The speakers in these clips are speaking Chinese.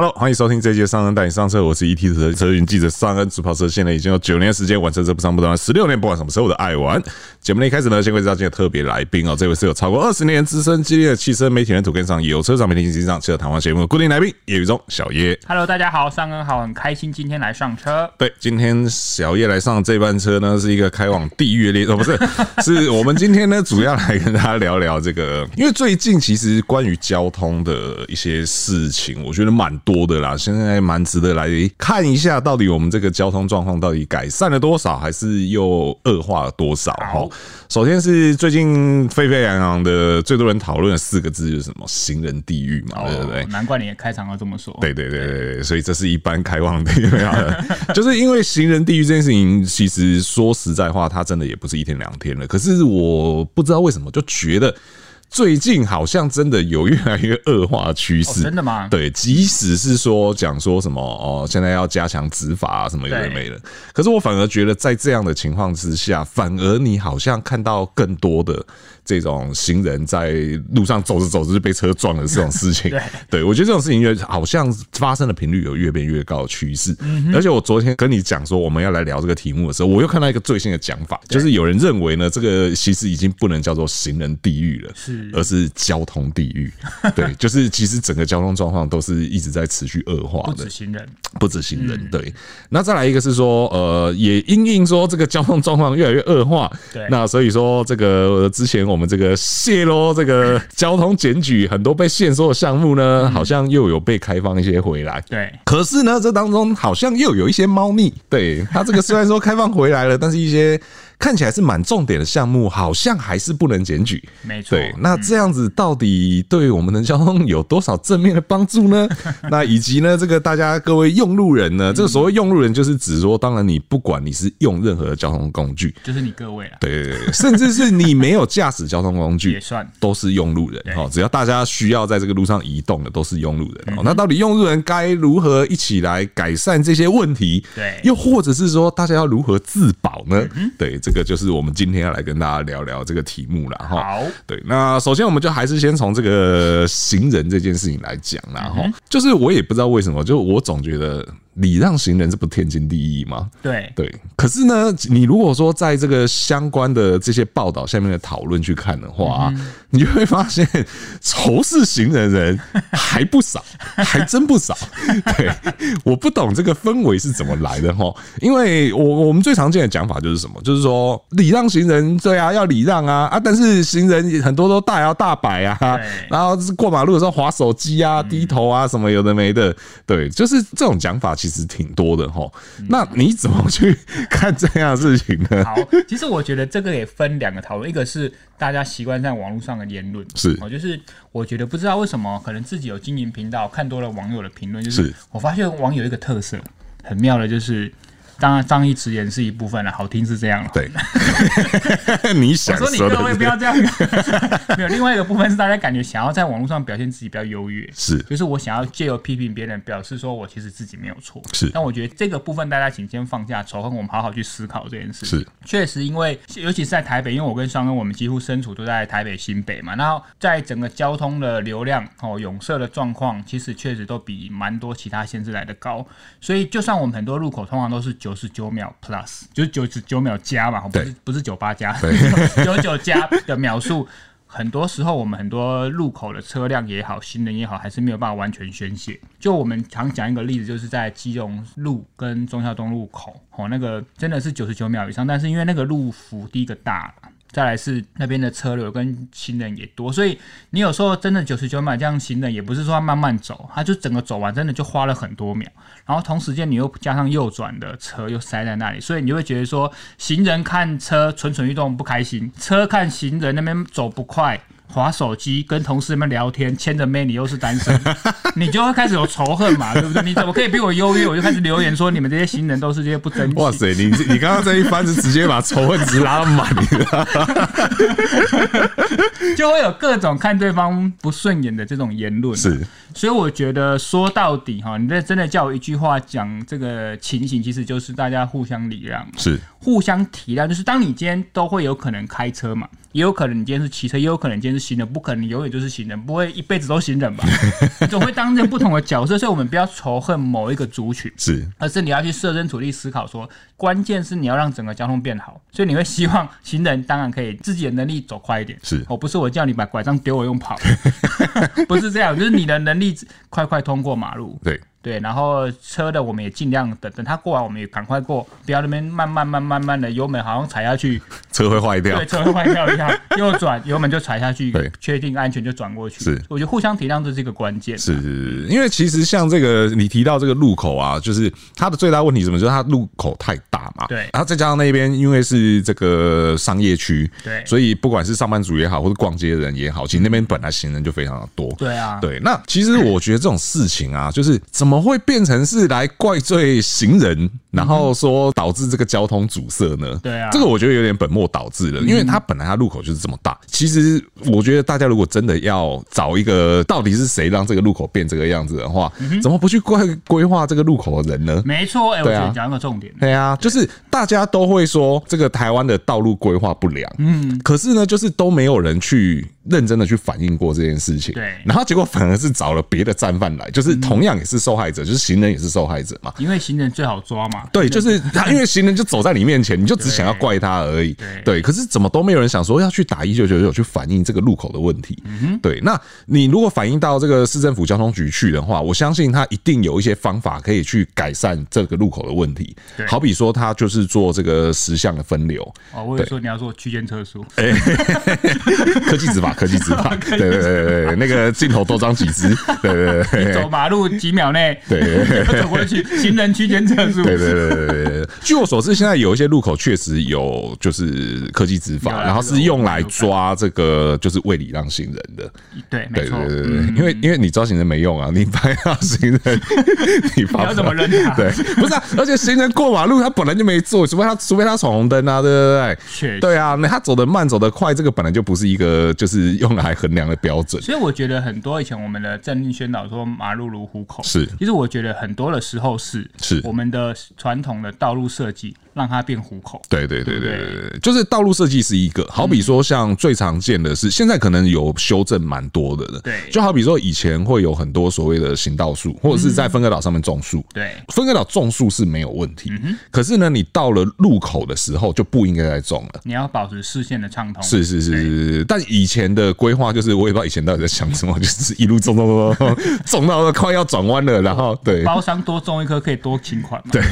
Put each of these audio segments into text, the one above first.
Hello，欢迎收听这一节上恩带你上车，我是 ET 的车云记者上恩。主跑车现在已经有九年时间，完成这不上不短，十六年不管什么时候的爱玩。节目的一开始呢，先介绍今天特别来宾哦，这位是有超过二十年资深激烈的汽车媒体人，土根上有车上媒体经纪上汽车谈话节目固定来宾叶宇中小叶。Hello，大家好，上恩好，很开心今天来上车。对，今天小叶来上这班车呢，是一个开往地狱的列车，哦，不是，是我们今天呢主要来跟大家聊聊这个，因为最近其实关于交通的一些事情，我觉得蛮多的啦，现在蛮值得来看一下，到底我们这个交通状况到底改善了多少，还是又恶化了多少？哈，首先是最近沸沸扬扬的，最多人讨论的四个字就是什么“行人地狱”嘛，对不对？难怪你也开场要这么说。对对对对，所以这是一般开放的，就是因为行人地狱这件事情，其实说实在话，它真的也不是一天两天了。可是我不知道为什么就觉得。最近好像真的有越来越恶化趋势，真的吗？对，即使是说讲说什么哦，现在要加强执法啊，什么有的没的。可是我反而觉得，在这样的情况之下，反而你好像看到更多的这种行人在路上走着走着就被车撞了这种事情。对，我觉得这种事情越好像发生的频率有越变越高的趋势。而且我昨天跟你讲说我们要来聊这个题目的时候，我又看到一个最新的讲法，就是有人认为呢，这个其实已经不能叫做行人地狱了。是。而是交通地狱，对，就是其实整个交通状况都是一直在持续恶化的，不止行人，不止行人，对。那再来一个是说，呃，也因应说这个交通状况越来越恶化，对。那所以说，这个之前我们这个泄露这个交通检举很多被限缩的项目呢，好像又有被开放一些回来，对。可是呢，这当中好像又有一些猫腻，对。它这个虽然说开放回来了，但是一些。看起来是蛮重点的项目，好像还是不能检举。没错，对，那这样子到底对我们的交通有多少正面的帮助呢？那以及呢，这个大家各位用路人呢，这个所谓用路人就是指说，当然你不管你是用任何的交通工具，就是你各位啊，对对对，甚至是你没有驾驶交通工具 也算，都是用路人哦。只要大家需要在这个路上移动的，都是用路人哦。那到底用路人该如何一起来改善这些问题？对，又或者是说，大家要如何自保呢？对。这个就是我们今天要来跟大家聊聊这个题目了哈。好，对，那首先我们就还是先从这个行人这件事情来讲啦哈。就是我也不知道为什么，就我总觉得。礼让行人，这不天经地义吗？对。对，可是呢，你如果说在这个相关的这些报道下面的讨论去看的话，你就会发现仇视行人的人还不少，还真不少。对，我不懂这个氛围是怎么来的哈，因为我我们最常见的讲法就是什么，就是说礼让行人，对啊，要礼让啊。啊，但是行人很多都大摇大摆啊，然后过马路的时候划手机啊、低头啊什么有的没的，对，就是这种讲法其实。其实挺多的哈，那你怎么去看这样的事情呢？好，其实我觉得这个也分两个讨论，一个是大家习惯在网络上的言论，是哦，就是我觉得不知道为什么，可能自己有经营频道，看多了网友的评论，就是我发现网友一个特色很妙的，就是。当然，仗义直言是一部分了，好听是这样了。对，你想说你各位不要这样。没有，另外一个部分是大家感觉想要在网络上表现自己比较优越，是，就是我想要借由批评别人，表示说我其实自己没有错。是，但我觉得这个部分大家请先放下仇恨，我们好好去思考这件事。是，确实，因为尤其是在台北，因为我跟双哥我们几乎身处都在台北新北嘛，然后在整个交通的流量哦拥塞的状况，其实确实都比蛮多其他县市来的高，所以就算我们很多路口通常都是九十九秒 plus，就是九十九秒加嘛，不是不是九八加，九九加的秒数，很多时候我们很多路口的车辆也好，行人也好，还是没有办法完全宣泄。就我们常讲一个例子，就是在基隆路跟忠孝东路口，哦，那个真的是九十九秒以上，但是因为那个路幅第一个大。再来是那边的车流跟行人也多，所以你有时候真的九十九秒这样行人，也不是说慢慢走，他就整个走完真的就花了很多秒，然后同时间你又加上右转的车又塞在那里，所以你就会觉得说行人看车蠢蠢欲动不开心，车看行人那边走不快。滑手机跟同事们聊天，牵着妹，你又是单身，你就会开始有仇恨嘛，对不对？你怎么可以比我优越？我就开始留言说你们这些新人都是这些不争气。哇塞，你你刚刚这一番是直接把仇恨值拉满，就会有各种看对方不顺眼的这种言论。是，所以我觉得说到底哈，你这真的叫我一句话讲这个情形，其实就是大家互相礼让。是，互相体谅，就是当你今天都会有可能开车嘛，也有可能你今天是骑车，也有可能你今天是行人，不可能你永远就是行人，不会一辈子都行人吧？你 总会担任不同的角色，所以我们不要仇恨某一个族群，是，而是你要去设身处地思考说，关键是你要让整个交通变好，所以你会希望行人当然可以自己的能力走快一点，是，哦不是我叫你把拐杖丢我用跑，不是这样，就是你的能力快快通过马路，对。对，然后车的我们也尽量等等他过完，我们也赶快过，不要那边慢慢慢慢慢的油门好像踩下去，车会坏掉。对，车会坏掉一下，右转油门就踩下去，对，确定安全就转过去。是，我觉得互相体谅这是一个关键。是是是，因为其实像这个你提到这个路口啊，就是它的最大问题是什么？就是它路口太大嘛。对。然后再加上那边因为是这个商业区，对，所以不管是上班族也好，或者逛街的人也好，其实那边本来行人就非常的多。对啊。对，那其实我觉得这种事情啊，就是怎么会变成？是来怪罪行人，然后说导致这个交通阻塞呢？对啊，这个我觉得有点本末倒置了，因为它本来它路口就是这么大。其实我觉得大家如果真的要找一个到底是谁让这个路口变这个样子的话，怎么不去规规划这个路口的人呢？没错，哎，我觉得讲一个重点。对啊，就是大家都会说这个台湾的道路规划不良，嗯，可是呢，就是都没有人去认真的去反映过这件事情。对，然后结果反而是找了别的战犯来，就是同样也是受害者，就是行人也。是受害者嘛？因为行人最好抓嘛。对，就是他，因为行人就走在你面前，你就只想要怪他而已。对，可是怎么都没有人想说要去打一九九九去反映这个路口的问题。对，那你如果反映到这个市政府交通局去的话，我相信他一定有一些方法可以去改善这个路口的问题。好比说他就是做这个实项的分流。哦，我有说你要做区间测速。哎，科技执法，科技执法。对对对对，那个镜头多装几只。对对对，走马路几秒内。对。走过去，行人区间测速。对对对对对。据我所知，现在有一些路口确实有就是科技执法，然后是用来抓这个就是未礼让行人的。对，没错。对对对，因为因为你抓行人没用啊，你拍到行人，你要怎么扔他？对，不是啊，而且行人过马路，他本来就没做，除非他除非他闯红灯啊，对对对？对啊，那他走得慢，走得快，这个本来就不是一个就是用来衡量的标准。所以我觉得很多以前我们的政令宣导说马路如虎口，是，其实我觉得很。多的时候是是我们的传统的道路设计。让它变虎口。对对对对对，就是道路设计是一个，好比说像最常见的是，现在可能有修正蛮多的了。对，就好比说以前会有很多所谓的行道树，或者是在分割岛上面种树。对，分割岛种树是没有问题。可是呢，你到了路口的时候就不应该再种了。你要保持视线的畅通。是是是是是。但以前的规划就是，我也不知道以前到底在想什么，就是一路种种种种，到快要转弯了，然后对，包商多种一棵可以多请款嘛。对，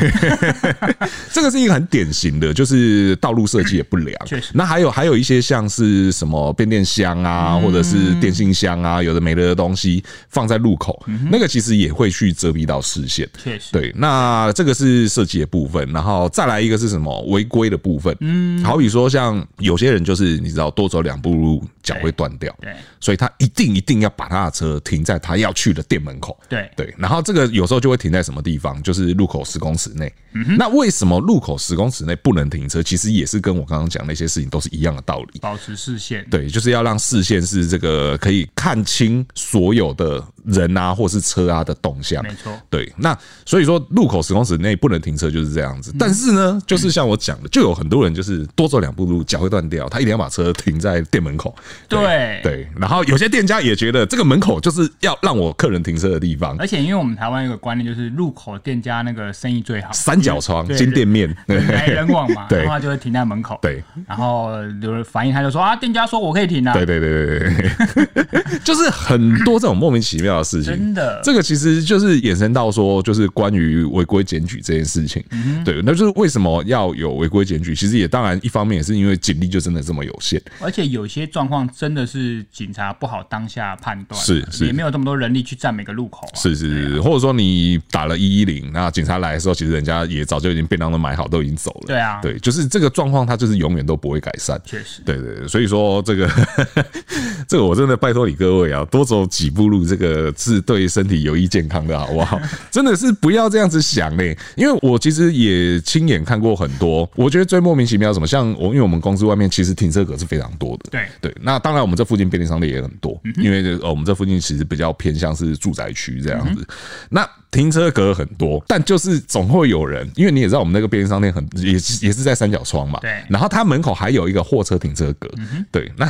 这个是一个很典型的。就是道路设计也不良，确实。那还有还有一些像是什么变电箱啊，或者是电信箱啊，有的没的的东西放在路口，那个其实也会去遮蔽到视线。确实，对。那这个是设计的部分，然后再来一个是什么违规的部分？嗯，好比说像有些人就是你知道多走两步路脚会断掉，对，所以他一定一定要把他的车停在他要去的店门口。对对，然后这个有时候就会停在什么地方？就是路口十公尺内。那为什么路口十公尺内不能停车？其实也是跟我刚刚讲那些事情都是一样的道理。保持视线，对，就是要让视线是这个可以看清所有的人啊，或是车啊的动向。没错，对。那所以说，路口十公尺内不能停车就是这样子。但是呢，就是像我讲的，就有很多人就是多走两步路脚会断掉，他一定要把车停在店门口。对对。然后有些店家也觉得这个门口就是要让我客人停车的地方。而且，因为我们台湾有个观念，就是路口店家那个生意最好。三角窗、金店面，来人往嘛，对，然后他就会停在门口，对，然后有人反映，他就说啊，店家说我可以停啊，对对对对对，就是很多这种莫名其妙的事情，真的，这个其实就是衍生到说，就是关于违规检举这件事情，对，那就是为什么要有违规检举？其实也当然一方面也是因为警力就真的这么有限，而且有些状况真的是警察不好当下判断，是是，也没有这么多人力去站每个路口，是是是，或者说你打了一一零，那警察来的时候，其实人家。也早就已经便当都买好，都已经走了。对啊，对，就是这个状况，它就是永远都不会改善。确实，对对对，所以说这个 这个我真的拜托你各位啊，多走几步路，这个是对身体有益健康的，好不好？真的是不要这样子想嘞，因为我其实也亲眼看过很多，我觉得最莫名其妙什么，像我，因为我们公司外面其实停车格是非常多的。对对，那当然我们这附近便利商店也很多，因为呃我们这附近其实比较偏向是住宅区这样子，那。停车格很多，但就是总会有人，因为你也知道我们那个便利商店很也是也是在三角窗嘛，对。然后它门口还有一个货车停车格，对。那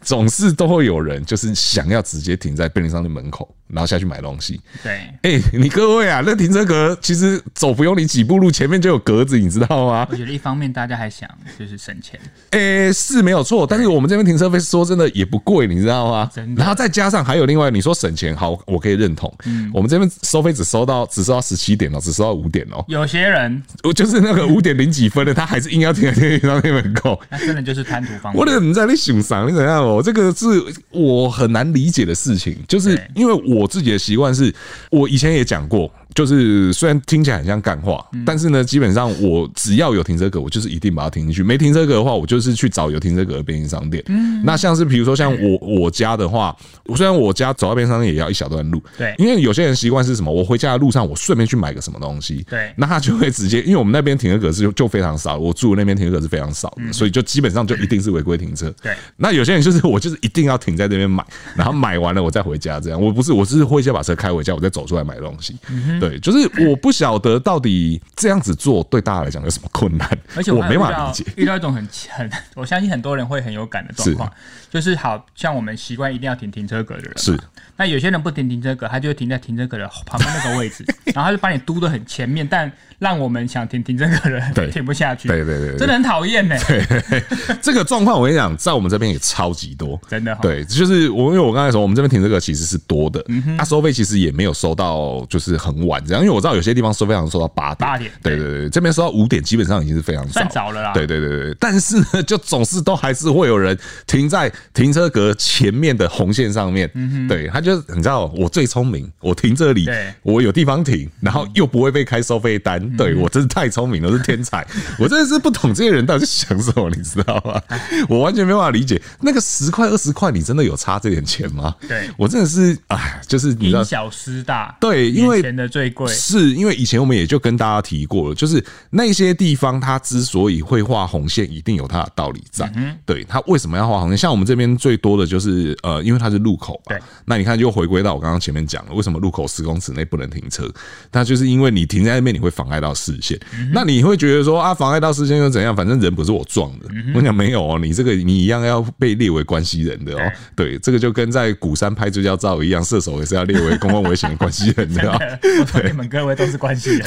总是都会有人就是想要直接停在便利商店门口，然后下去买东西。对。哎，你各位啊，那停车格其实走不用你几步路，前面就有格子，你知道吗？我觉得一方面大家还想就是省钱，哎，是没有错。但是我们这边停车费说真的也不贵，你知道吗？然后再加上还有另外你说省钱，好，我可以认同。嗯。我们这边收费只收到只收到十七点哦，只收到五点哦。有些人我就是那个五点零几分的，他还是硬要停在便利商店门口。那真的就是贪图方便。我怎么在那欣赏？你怎样？哦这个是我很难理解的事情，就是因为我自己的习惯是，我以前也讲过。就是虽然听起来很像干话，但是呢，基本上我只要有停车格，我就是一定把它停进去。没停车格的话，我就是去找有停车格的便利商店。那像是比如说像我我家的话，虽然我家走到便利商店也要一小段路，对，因为有些人习惯是什么？我回家的路上，我顺便去买个什么东西，对，那他就会直接，因为我们那边停车格是就就非常少，我住的那边停车格是非常少的，所以就基本上就一定是违规停车。对，那有些人就是我就是一定要停在这边买，然后买完了我再回家，这样我不是我是会先把车开回家，我再走出来买东西。对，就是我。不晓得到底这样子做对大家来讲有什么困难，而且我没办法理解。遇到一种很很，我相信很多人会很有感的状况，就是好像我们习惯一定要停停车格的人，是。那有些人不停停车格，他就会停在停车格的旁边那个位置，然后他就把你嘟的很前面，但让我们想停停车格的人停不下去。对对对，真的很讨厌呢。对，这个状况我跟你讲，在我们这边也超级多，真的。对，就是我因为我刚才说，我们这边停车格其实是多的，他收费其实也没有收到就是很晚这样，因为我知道有些地方收费好像收到八点，八点。对对对，这边收到五点基本上已经是非常早，算早了啦。对对对对，但是呢，就总是都还是会有人停在停车格前面的红线上面。嗯对，他就是你知道我。最聪明，我停这里，我有地方停，然后又不会被开收费单，对，我真是太聪明了，我是天才，我真的是不懂这些人到底是想什么，你知道吗？我完全没办法理解，那个十块二十块，你真的有差这点钱吗？对，我真的是哎，就是你知道，小失大，对，因为钱的最贵，是因为以前我们也就跟大家提过了，就是那些地方它之所以会画红线，一定有它的道理在，对，它为什么要画红线？像我们这边最多的就是呃，因为它是路口嘛，那你看就回归到我刚刚。前面讲了为什么路口十公尺内不能停车，那就是因为你停在那边你会妨碍到视线。那你会觉得说啊，妨碍到视线又怎样？反正人不是我撞的。我讲没有哦，你这个你一样要被列为关系人的哦。对，这个就跟在鼓山拍追焦照一样，射手也是要列为公共危险的关系人的。我说你们各位都是关系人。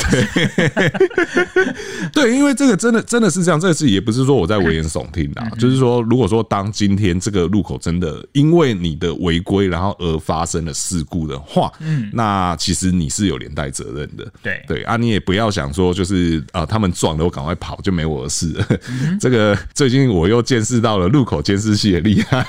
对，因为这个真的真的是这样，这次也不是说我在危言耸听啊，就是说如果说当今天这个路口真的因为你的违规，然后而发生了事故。的话，嗯，那其实你是有连带责任的，对对啊，你也不要想说就是啊，他们撞了我赶快跑就没我的事了。这个最近我又见识到了路口监视器的厉害，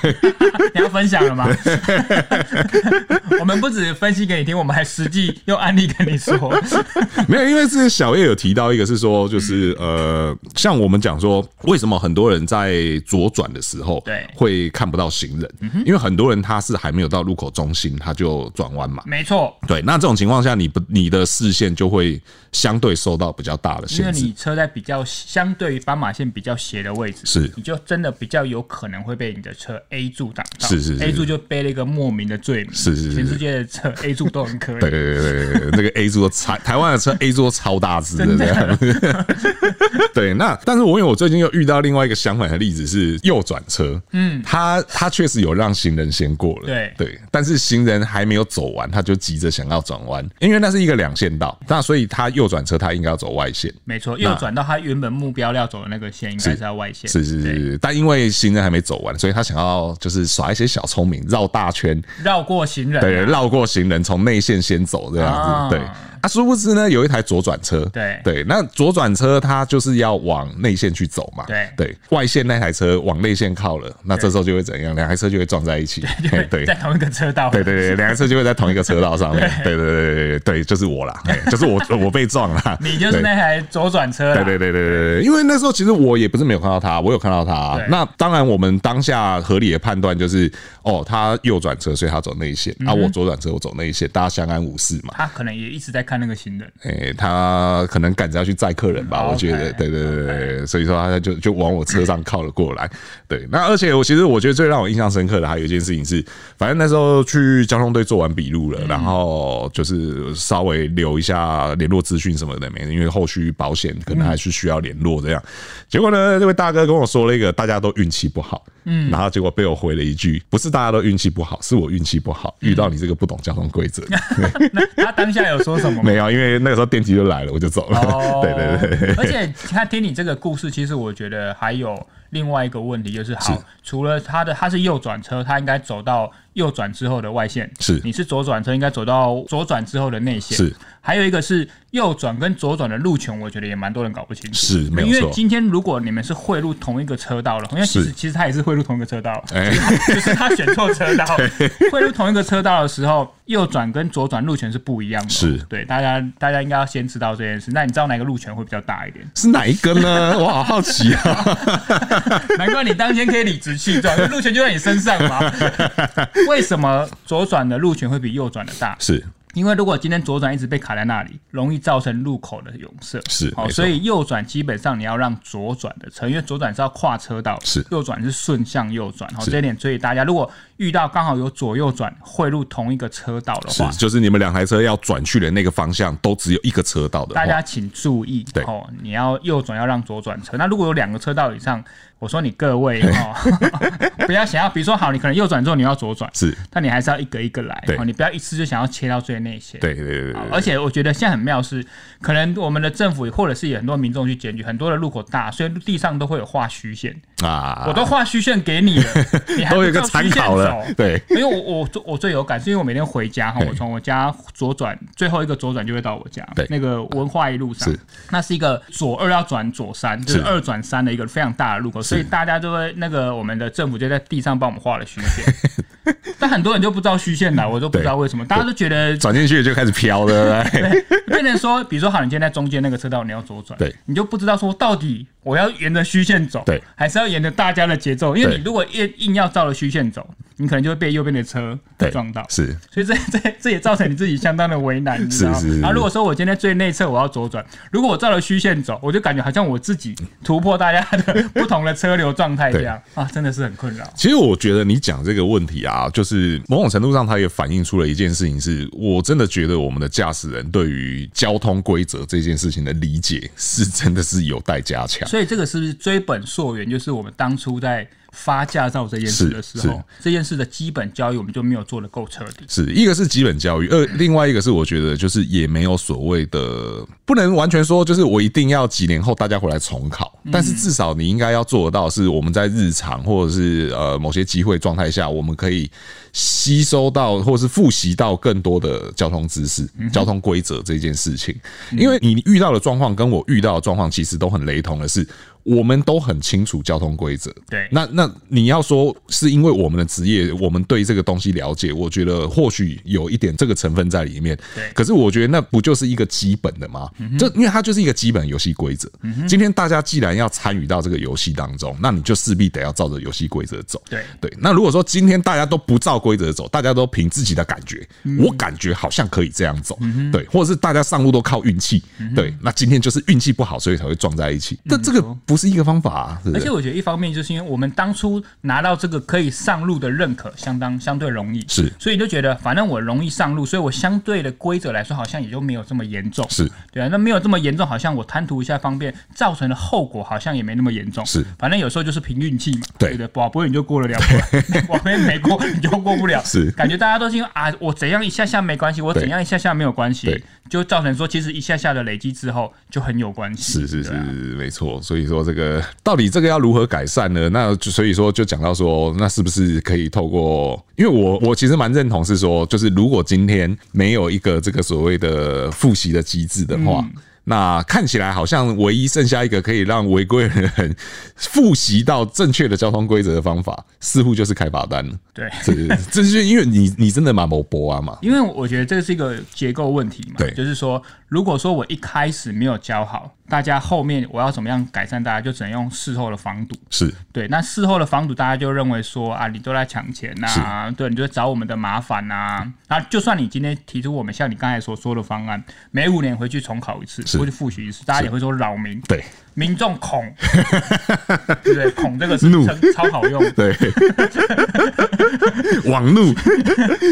你要分享了吗？我们不止分析给你听，我们还实际用案例跟你说。没有，因为是小叶有提到一个是说，就是呃，像我们讲说，为什么很多人在左转的时候，对，会看不到行人？因为很多人他是还没有到路口中心，他就转。弯嘛，没错，对，那这种情况下，你不，你的视线就会相对受到比较大的限制，因为你车在比较相对于斑马线比较斜的位置，是，你就真的比较有可能会被你的车 A 柱挡到，是是是，A 柱就背了一个莫名的罪名，是是是，全世界的车 A 柱都很可以，对对对对，那个 A 柱都超，台湾的车 A 柱都超大只的这样，对，那但是我因为我最近又遇到另外一个相反的例子是右转车，嗯，他他确实有让行人先过了，对。对，但是行人还没有走。完，他就急着想要转弯，因为那是一个两线道，那所以他右转车他应该要走外线，没错，右转到他原本目标要走的那个线应该是要外线，是是是是，但因为行人还没走完，所以他想要就是耍一些小聪明，绕大圈，绕过行人，啊，对，绕过行人，从内线先走这样子，哦、对。啊，殊不知呢，有一台左转车，对。对，那左转车它就是要往内线去走嘛，对。对，外线那台车往内线靠了，那这时候就会怎样？两台车就会撞在一起，对，在同一个车道，对对对，两台车就会在同一个车道上面，对。对对对对，就是我啦，就是我我被撞了，你就是那台左转车，对对对对对，因为那时候其实我也不是没有看到他，我有看到他，那当然我们当下合理的判断就是，哦，他右转车，所以他走内线，啊，我左转车，我走内线，大家相安无事嘛，他可能也一直在。看那个行人？哎、欸，他可能赶着要去载客人吧，嗯、我觉得，okay, 对对对.所以说他就就往我车上靠了过来。对，那而且我其实我觉得最让我印象深刻的还有一件事情是，反正那时候去交通队做完笔录了，然后就是稍微留一下联络资讯什么的没，因为后续保险可能还是需要联络这样。结果呢，这位大哥跟我说了一个，大家都运气不好。嗯，然后结果被我回了一句：“不是大家都运气不好，是我运气不好，遇到你这个不懂交通规则。嗯 ”那他当下有说什么？没有，因为那个时候电梯就来了，我就走了。哦、对对对。而且他听你这个故事，其实我觉得还有另外一个问题，就是好，除了他的他是右转车，他应该走到。右转之后的外线是，你是左转车，应该走到左转之后的内线是。还有一个是右转跟左转的路权，我觉得也蛮多人搞不清楚。是，没错。因为今天如果你们是汇入同一个车道了，因为其实其实他也是汇入同一个车道，欸、就是他选错车道。汇入同一个车道的时候，右转跟左转路权是不一样的。是，对，大家大家应该要先知道这件事。那你知道哪个路权会比较大一点？是哪一个呢？我好好奇啊！难怪你当天可以理直气壮，因为路权就在你身上嘛。为什么左转的路权会比右转的大？是。因为如果今天左转一直被卡在那里，容易造成路口的拥塞。是，好，所以右转基本上你要让左转的车，因为左转是要跨车道，是右转是顺向右转。好，这一点，所以大家如果遇到刚好有左右转汇入同一个车道的话，是，就是你们两台车要转去的那个方向都只有一个车道的，大家请注意，对哦，你要右转要让左转车。那如果有两个车道以上，我说你各位哦，不要想要，比如说好，你可能右转之后你要左转，是，但你还是要一个一个来，对，你不要一次就想要切到最内线，对对对，对，对。而且我觉得现在很妙是，可能我们的政府或者是有很多民众去检举，很多的路口大，所以地上都会有画虚线啊，我都画虚线给你了，你还都有一个参考了，对。因为我我我最有感，是因为我每天回家哈，我从我家左转最后一个左转就会到我家，对，那个文化一路上，是，那是一个左二要转左三，就是。二转三的一个非常大的路口。所以大家就会那个，我们的政府就在地上帮我们画了虚线，但很多人就不知道虚线来，我都不知道为什么，大家都觉得转进去就开始飘了。对，变成说，比如说，好，你今天在中间那个车道，你要左转，对，你就不知道说到底我要沿着虚线走，对，还是要沿着大家的节奏，因为你如果硬硬要照着虚线走。你可能就会被右边的车撞到，是，所以这 这这也造成你自己相当的为难，你知道吗？然后如果说我今天最内侧我要左转，如果我照着虚线走，我就感觉好像我自己突破大家的不同的车流状态 这样啊，真的是很困扰。其实我觉得你讲这个问题啊，就是某种程度上它也反映出了一件事情，是我真的觉得我们的驾驶人对于交通规则这件事情的理解是真的是有待加强。所以这个是不是追本溯源，就是我们当初在。发驾照这件事的时候，这件事的基本教育我们就没有做的够彻底。是一个是基本教育，二另外一个是我觉得就是也没有所谓的，不能完全说就是我一定要几年后大家回来重考，但是至少你应该要做得到，是我们在日常或者是呃某些机会状态下，我们可以吸收到或是复习到更多的交通知识、交通规则这件事情。因为你遇到的状况跟我遇到的状况其实都很雷同的是。我们都很清楚交通规则，对。那那你要说是因为我们的职业，我们对这个东西了解，我觉得或许有一点这个成分在里面。对。可是我觉得那不就是一个基本的吗？这因为它就是一个基本游戏规则。今天大家既然要参与到这个游戏当中，那你就势必得要照着游戏规则走。对对。那如果说今天大家都不照规则走，大家都凭自己的感觉，我感觉好像可以这样走，对，或者是大家上路都靠运气，对。那今天就是运气不好，所以才会撞在一起。但这个。不是一个方法啊，而且我觉得一方面就是因为我们当初拿到这个可以上路的认可，相当相对容易，是，所以你就觉得反正我容易上路，所以我相对的规则来说好像也就没有这么严重，是。对啊，那没有这么严重，好像我贪图一下方便造成的后果好像也没那么严重，是，反正有时候就是凭运气嘛，对的，保不会你就过得了关，保不会没过你就过不了，是，感觉大家都是因为啊，我怎样一下下没关系，我怎样一下下没有关系，就造成说其实一下下的累积之后就很有关系，是是是，没错，所以说。这个到底这个要如何改善呢？那所以说就讲到说，那是不是可以透过？因为我我其实蛮认同是说，就是如果今天没有一个这个所谓的复习的机制的话。那看起来好像唯一剩下一个可以让违规人复习到正确的交通规则的方法，似乎就是开罚单了。对，这是因为你你真的蛮某博啊嘛？因为我觉得这是一个结构问题嘛。对，就是说，如果说我一开始没有教好。大家后面我要怎么样改善？大家就只能用事后的防堵。是对，那事后的防堵，大家就认为说啊，你都在抢钱呐、啊，对，你就找我们的麻烦呐、啊。那就算你今天提出我们像你刚才所说的方案，每五年回去重考一次，会去复习一次，大家也会说扰民。对。民众恐，对不对？恐这个是怒，超好用。对，网怒，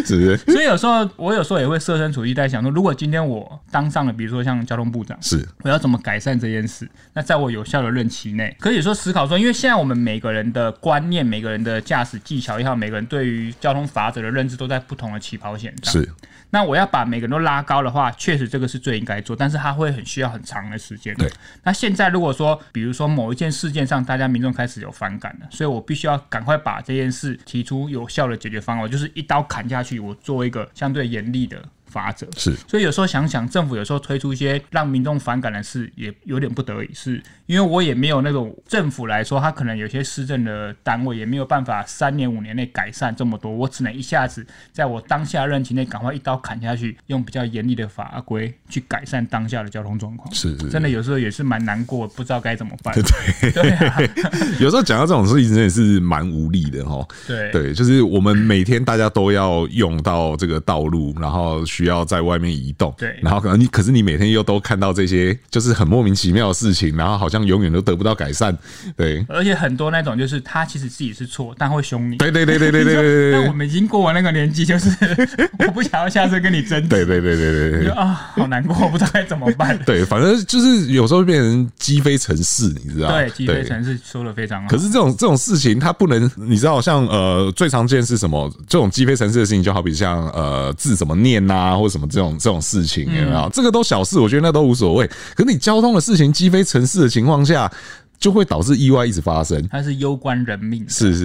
是不是？所以有时候我有时候也会设身处地在想说，如果今天我当上了，比如说像交通部长，是我要怎么改善这件事？那在我有效的任期内，可以说思考说，因为现在我们每个人的观念、每个人的驾驶技巧也好，每个人对于交通法则的认知都在不同的起跑线上。是。那我要把每个人都拉高的话，确实这个是最应该做，但是它会很需要很长的时间。对。那现在如果说，比如说某一件事件上，大家民众开始有反感了，所以我必须要赶快把这件事提出有效的解决方案，就是一刀砍下去，我做一个相对严厉的。法则是，所以有时候想想，政府有时候推出一些让民众反感的事，也有点不得已，是因为我也没有那种政府来说，他可能有些施政的单位也没有办法三年五年内改善这么多，我只能一下子在我当下任期内赶快一刀砍下去，用比较严厉的法规去改善当下的交通状况。是，是，真的有时候也是蛮难过，不知道该怎么办。对对啊，有时候讲到这种事情，真的是蛮无力的哈。对对，就是我们每天大家都要用到这个道路，然后。需要在外面移动，对，然后可能你，可是你每天又都看到这些，就是很莫名其妙的事情，然后好像永远都得不到改善，对。而且很多那种就是他其实自己是错，但会凶你。对对对对对对对。但我们已经过完那个年纪，就是 我不想要下次跟你争执。对对对对对。啊，好难过，我不知道该怎么办。对，反正就是有时候变成鸡飞城市，你知道？对，鸡飞城市说的非常好。可是这种这种事情，它不能，你知道，像呃最常见是什么？这种鸡飞城市的事情，就好比像呃字怎么念呐、啊，或什么这种。这种事情有没有？嗯、这个都小事，我觉得那都无所谓。可是你交通的事情积非成是的情况下，就会导致意外一直发生。它是攸关人命，是是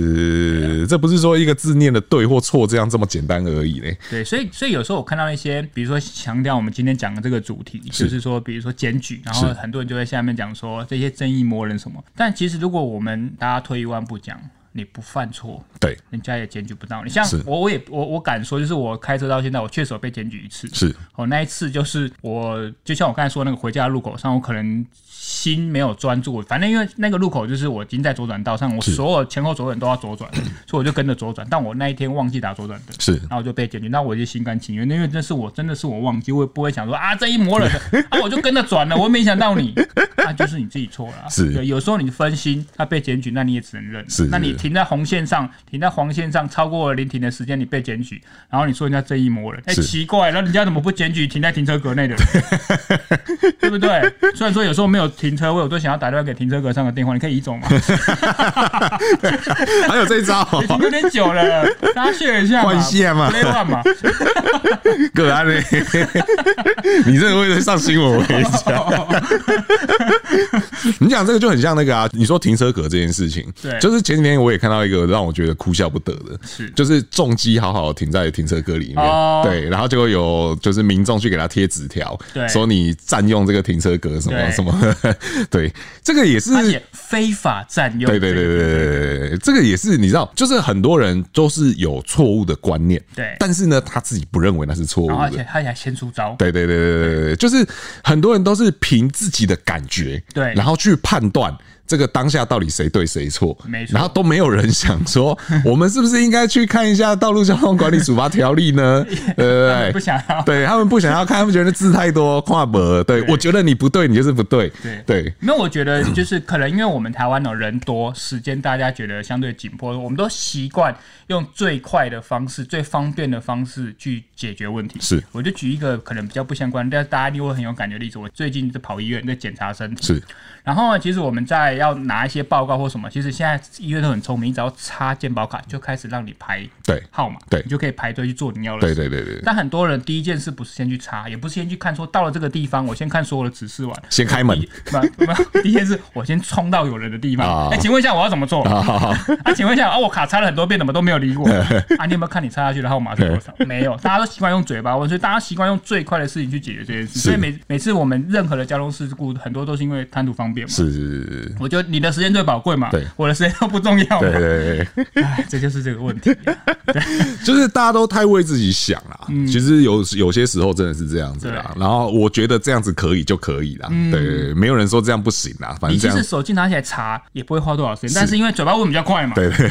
是，这不是说一个字念的对或错这样这么简单而已嘞。对，所以所以有时候我看到一些，比如说强调我们今天讲的这个主题，就是说，比如说检举，然后很多人就在下面讲说这些正义魔人什么。但其实如果我们大家退一万步讲。你不犯错，对，人家也检举不到你。像我，我也我我敢说，就是我开车到现在，我确实有被检举一次。是，哦，那一次就是我，就像我刚才说那个回家的路口上，我可能。心没有专注，反正因为那个路口就是我已经在左转道上，我所有前后左转都要左转，所以我就跟着左转。但我那一天忘记打左转灯，是，然后我就被检举。那我就心甘情愿，因为这是我真的是我忘记，我也不会想说啊，这一魔人 啊，我就跟着转了，我没想到你，那、啊、就是你自己错了。是，有时候你分心，他被检举，那你也只能认。是，那你停在红线上，停在黄线上，超过了临停的时间，你被检举，然后你说人家这一魔人，哎、欸，奇怪，那人家怎么不检举停在停车格内的人？对不对？虽然说有时候没有停车位，我都想要打。电话给停车格上的电话，你可以移走吗？还有这一招，停有点久了，大家谢一下，换线嘛，换嘛。葛安嘞，你这个会上新闻，我跟你讲。你讲这个就很像那个啊，你说停车格这件事情，对，就是前几天我也看到一个让我觉得哭笑不得的，是，就是重机好好停在停车格里面，对，然后结果有就是民众去给他贴纸条，对，说你占用这个停车格什么什么，对。这个也是非法占用。对对对对对对，这个也是你知道，就是很多人都是有错误的观念，对，但是呢，他自己不认为那是错误的，而且他还先出招。对对对对对对，就是很多人都是凭自己的感觉，对，然后去判断。这个当下到底谁对谁错？没错，然后都没有人想说，我们是不是应该去看一下《道路交通管理处罚条例》呢？对不对？不想要，对他们不想要看，他们觉得字太多，跨博。对，我觉得你不对，你就是不对。对对，那我觉得就是可能因为我们台湾的人多，时间大家觉得相对紧迫，我们都习惯用最快的方式、最方便的方式去解决问题。是，我就举一个可能比较不相关，但是大家一定会很有感觉的例子。我最近在跑医院在检查身体。是。然后呢，其实我们在要拿一些报告或什么，其实现在医院都很聪明，你只要插健保卡就开始让你排对号码，对，你就可以排队去做你要的。对对对对。但很多人第一件事不是先去插，也不是先去看，说到了这个地方，我先看所有的指示完，先开门。第一件事我先冲到有人的地方。哎，请问一下我要怎么做？啊，请问一下啊，我卡插了很多遍，怎么都没有理我？啊，你有没有看你插下去的号码是多少？没有，大家都习惯用嘴巴问，所以大家习惯用最快的事情去解决这件事。所以每每次我们任何的交通事故，很多都是因为贪图方便嘛。是是是。我觉得你的时间最宝贵嘛。对。我的时间都不重要。对对对。哎，这就是这个问题。对。就是大家都太为自己想了。嗯。其实有有些时候真的是这样子啦。然后我觉得这样子可以就可以了。对。没有人说这样不行啦。反正这样。你其实手机拿起来查也不会花多少时间，但是因为嘴巴问比较快嘛。对对。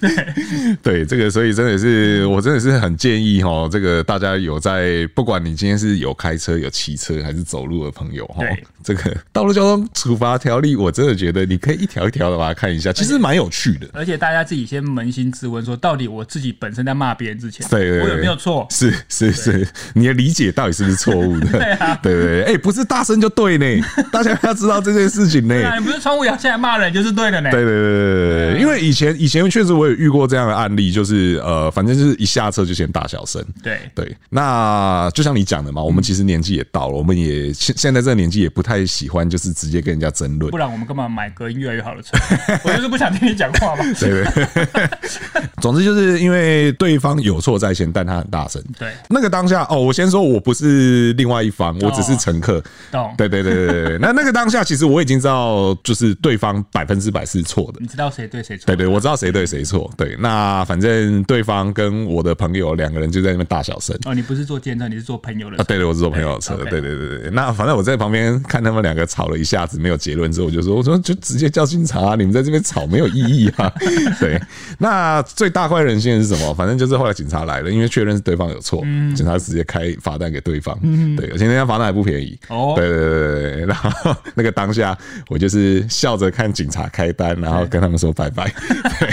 对。对这个，所以真的是我真的是很建议哈，这个大家有在，不管你今天是有开车、有骑车还是走路的朋友哈，这个道路交通处罚条例，我真的觉得你可以一条一条的把它看一下，其实蛮有趣的。而且大家自己先扪心自问，说到底我自己本身在骂别人之前，对，我有没有错？是是是，你的理解到底是不是错误的？对啊，对对，哎，不是大声就对呢，大家要知道这件事情呢。你不是窗户摇下来骂人就是对的呢。对对对对对，因为以前以前确实我也遇过这样的案例，就是呃，反正就是一下车就先大小声。对对，那就像你讲的嘛，我们其实年纪也到了，我们也现现在这个年纪也不太喜欢就是直接跟人家争论，不然我们干嘛买隔音越来越好的车？我就是不想听你讲话嘛。对 对，总之就是因为对方有错在先，但他很大声。对，那个当下哦，我先说我不是另外一方，我只是乘客。懂。对对对对对，那 那个当下其实我已经知道，就是对方百分之百是错的。你知道谁对谁错？对对，我知道谁对谁错。对，那反正对方跟我的朋友两个人就在那边大小声。哦，你不是坐计程车，你是坐朋友的车。啊，对对，我是坐朋友的车。对对对对，那反正我在旁边看他们两个吵了一下子，没有结论之后，我就说：“我说就直接叫警察啊，你们在这边吵没有意义啊。”对，那最大快人心的是什么？反正就是后来警察来了，因为确认是对方有错，警察直接开罚单给对方。对，而且那家罚单还不便宜。哦，对对对对，然后那个当下我就是笑着看警察开单，然后跟他们说拜拜。对，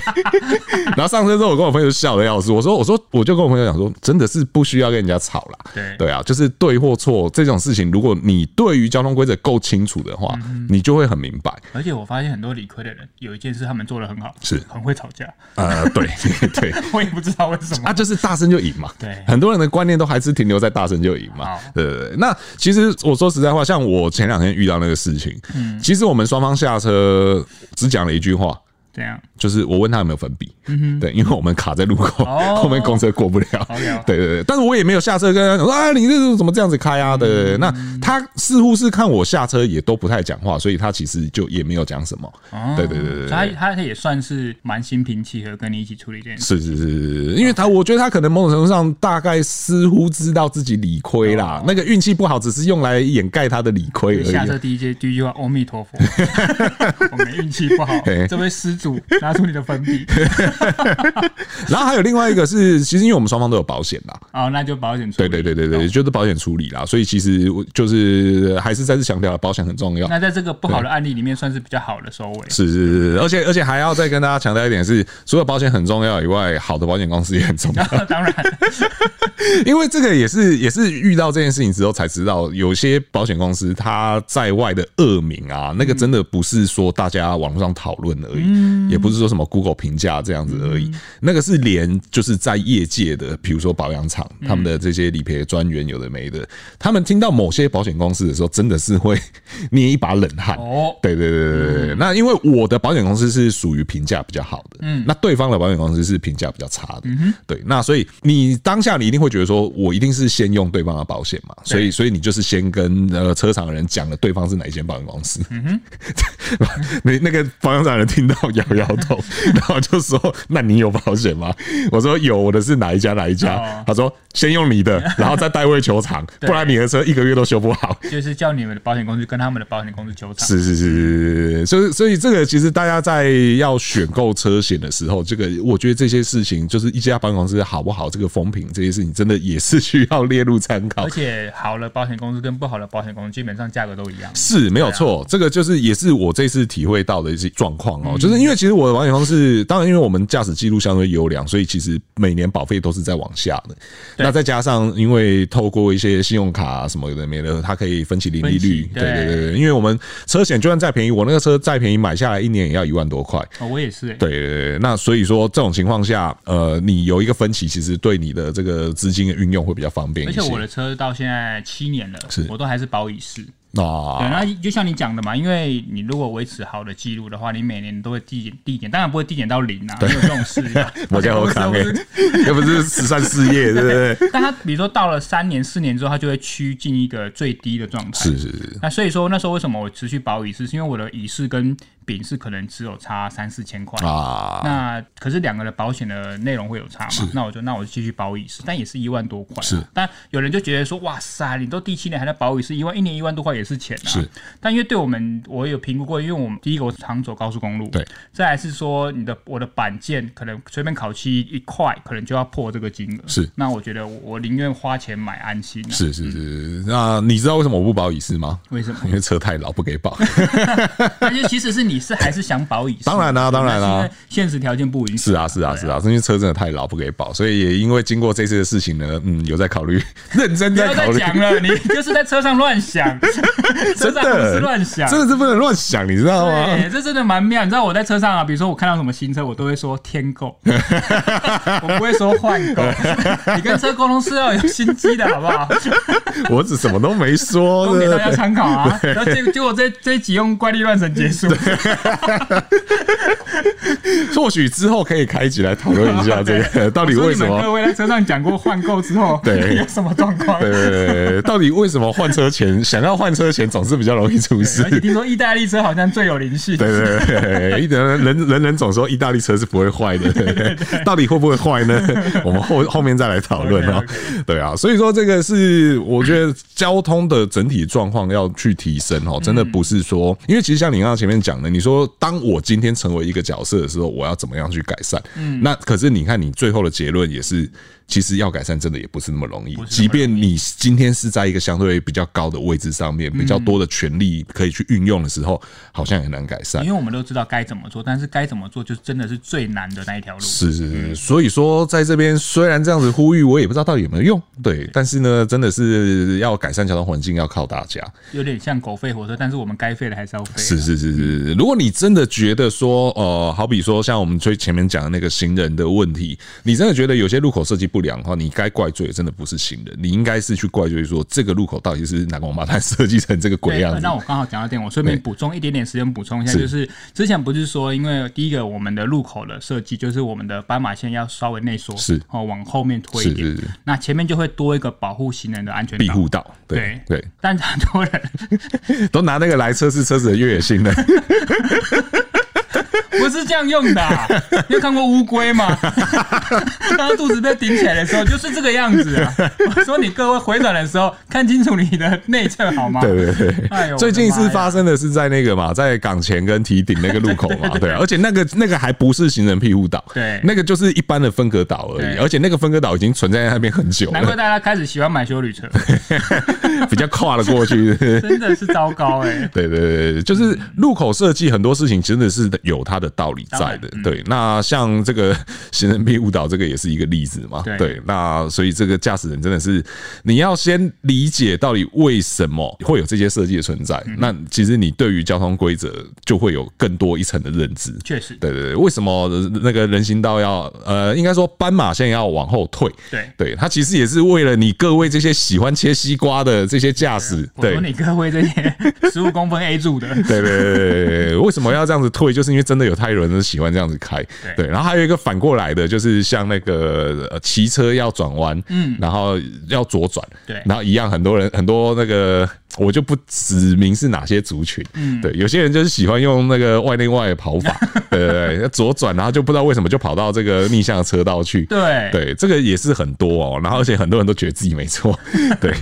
然后上车之后，我跟我朋友笑的要死。我说：“我说，我就跟我朋友讲说，真的是不需要跟人家吵啦。”对对啊，就是对或错这种事情，如果你对于交通规则够清楚的话，你就会很明白。而且我发现很多理亏的人，有一件事他们做的很好，是很会吵架。呃，对 对，我也不知道为什么。啊，就是大声就赢嘛。对，很多人的观念都还是停留在大声就赢嘛。对对对。那其实我说实在话，像我前两天遇到那个事情，嗯，其实我们双方下车只讲了一句话。这样，就是我问他有没有粉笔，对，因为我们卡在路口，后面公车过不了，对对对，但是我也没有下车跟他讲说啊，你这是怎么这样子开啊？对对对，那他似乎是看我下车也都不太讲话，所以他其实就也没有讲什么，对对对对，他他也算是蛮心平气和跟你一起处理这件事，是是是，因为他我觉得他可能某种程度上大概似乎知道自己理亏啦，那个运气不好只是用来掩盖他的理亏而已。下车第一句第一句话，阿弥陀佛，我们运气不好，这位师。拿出你的粉笔，然后还有另外一个是，其实因为我们双方都有保险啦，哦，那就保险处理，对对对对对，就是保险处理啦，所以其实就是还是再次强调了，保险很重要。那在这个不好的案例里面，算是比较好的收尾。是是是，而且而且还要再跟大家强调一点是，除了保险很重要以外，好的保险公司也很重要。当然，因为这个也是也是遇到这件事情之后才知道，有些保险公司它在外的恶名啊，那个真的不是说大家网络上讨论而已。也不是说什么 Google 评价这样子而已，那个是连就是在业界的，比如说保养厂，他们的这些理赔专员有的没的，他们听到某些保险公司的时候，真的是会 捏一把冷汗。哦，对对对对对。那因为我的保险公司是属于评价比较好的，嗯，那对方的保险公司是评价比较差的，嗯，对。那所以你当下你一定会觉得说，我一定是先用对方的保险嘛，所以所以你就是先跟呃车厂的人讲了对方是哪一间保险公司，嗯哼，那那个保养厂人听到摇摇头，然后就说：“那你有保险吗？”我说：“有，我的是哪一家哪一家？”他说：“先用你的，然后再代位求偿，不然你的车一个月都修不好。”就是叫你们的保险公司跟他们的保险公司求偿。是是是是是，所以所以这个其实大家在要选购车险的时候，这个我觉得这些事情就是一家保险公司好不好，这个风评这些事情真的也是需要列入参考。而且好的保险公司跟不好的保险公司基本上价格都一样，是没有错。这个就是也是我这次体会到的一些状况哦，就是因为。为其实我的保险方式，当然因为我们驾驶记录相对优良，所以其实每年保费都是在往下的。那再加上因为透过一些信用卡啊什么的没的，它可以分期零利率。对对对对，因为我们车险就算再便宜，我那个车再便宜买下来一年也要一万多块。哦，我也是。对对对，那所以说这种情况下，呃，你有一个分期，其实对你的这个资金的运用会比较方便。而且我的车到现在七年了，是我都还是保乙式。啊，对，那就像你讲的嘛，因为你如果维持好的记录的话，你每年都会递减递减，当然不会递减到零啊，没有这种事。我叫我扛诶，又不是慈善事业，对不对？但他比如说到了三年、四年之后，他就会趋近一个最低的状态。是是是。那所以说那时候为什么我持续保乙式，是因为我的乙式跟丙式可能只有差三四千块啊。那可是两个的保险的内容会有差嘛？那我就那我就继续保乙式，但也是一万多块。是。但有人就觉得说，哇塞，你都第七年还在保乙式，一万一年一万多块也是钱啊。是。但因为对我们，我有评估过，因为我们第一个我常走高速公路，对。再来是说，你的我的板件可能随便烤漆一块，可能就要破这个金额。是。那我觉得我宁愿花钱买安心。是是是。那你知道为什么我不保乙式吗？为什么？因为车太老，不给保。但是其实是你是还是想保乙式？当然啦，当然啦。现实条件不允许。是啊是啊是啊，因为车真的太老，不给保，所以也因为经过这次的事情呢，嗯，有在考虑，认真在考虑。讲了，你就是在车上乱想，真的。不是乱想，真的是不能乱想，你知道吗？对，这真的蛮妙。你知道我在车上啊，比如说我看到什么新车，我都会说天购，我不会说换购。你跟车沟通是要有心机的，好不好？我只什么都没说，供给大家参考啊。然后结结果这这一集用怪力乱神结束。或许之后可以开一集来讨论一下这个，到底为什么？各位在车上讲过换购之后，对有什么状况？对对对，到底为什么换车前想要换车前总是比较容易出事？而且听说意大利车好像最有灵性。对对对，一点人人人总说意大利车是不会坏的，到底会不会坏呢？我们后后面再来讨论啊。对啊，所以说这个是我觉得交通的整体状况要去提升哦，真的不是说，因为其实像你刚刚前面讲的，你说当我今天成为一个角色的时候，我要怎么样去改善？嗯，那可是你看你最后的结论也是。其实要改善真的也不是那么容易，即便你今天是在一个相对比较高的位置上面，比较多的权利可以去运用的时候，好像也难改善。因为我们都知道该怎么做，但是该怎么做就真的是最难的那一条路。是是是，所以说在这边虽然这样子呼吁，我也不知道到底有没有用。对，但是呢，真的是要改善交通环境，要靠大家。有点像狗吠火车，但是我们该吠的还是要吠。是是是是，如果你真的觉得说，呃，好比说像我们最前面讲的那个行人的问题，你真的觉得有些路口设计不良的话，你该怪罪的真的不是行人，你应该是去怪罪说这个路口到底是哪个王八蛋设计成这个鬼样子。那我刚好讲到点，我顺便补充一点点时间补充一下，就是之前不是说，因为第一个我们的路口的设计就是我们的斑马线要稍微内缩，是哦往后面推一点，那前面就会多一个保护行人的安全庇护道。对对，但很多人 都拿那个来测试车子的越野性能。不是这样用的，啊，你有看过乌龟吗？当肚子被顶起来的时候，就是这个样子啊。我说你各位回转的时候，看清楚你的内侧好吗？对对对。哎呦，最近是发生的是在那个嘛，在港前跟提顶那个路口嘛，对，而且那个那个还不是行人庇护岛，对，那个就是一般的分隔岛而已，而且那个分隔岛已经存在在那边很久了。难怪大家开始喜欢买修旅车，比较跨了过去，真的是糟糕哎，欸。对对对，就是路口设计很多事情真的是有它的道理在的，对。那像这个行人被误导，这个也是一个例子嘛，对。那所以这个驾驶人真的是，你要先理解到底为什么会有这些设计的存在。那其实你对于交通规则就会有更多一层的认知。确实，对对对。为什么那个人行道要呃，应该说斑马线要往后退？对对，它其实也是为了你各位这些喜欢切西瓜的这些驾驶。对，你各位这些 十五公分 A 柱的。对对对对，为什么要这样子退？就是因为真的有。太多人是喜欢这样子开，对，然后还有一个反过来的，就是像那个骑车要转弯，嗯，然后要左转，对，然后一样很多人很多那个。我就不指明是哪些族群，嗯，对，有些人就是喜欢用那个外内外的跑法，对 对对，左转，然后就不知道为什么就跑到这个逆向的车道去，对。对，这个也是很多哦，然后而且很多人都觉得自己没错，对，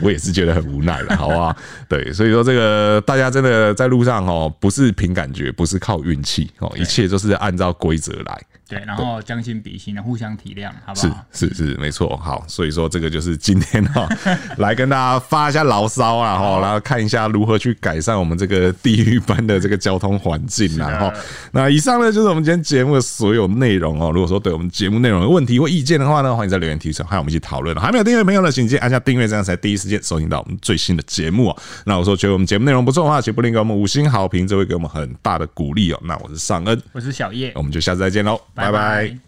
我也是觉得很无奈了，好不好？对，所以说这个大家真的在路上哦，不是凭感觉，不是靠运气哦，一切都是按照规则来。对，然后将心比心的互相体谅，好不好？是是是，没错。好，所以说这个就是今天哈，来跟大家发一下牢骚啊，哈，然后看一下如何去改善我们这个地狱般的这个交通环境，然后那以上呢就是我们今天节目的所有内容哦。如果说对我们节目内容有问题或意见的话呢，欢迎在留言提出，和我们一起讨论。还没有订阅的朋友呢，请记得按下订阅，这样才第一时间收听到我们最新的节目哦。那我说觉得我们节目内容不错的话，请不吝给我们五星好评，这会给我们很大的鼓励哦。那我是尚恩，我是小叶，我们就下次再见喽，拜拜。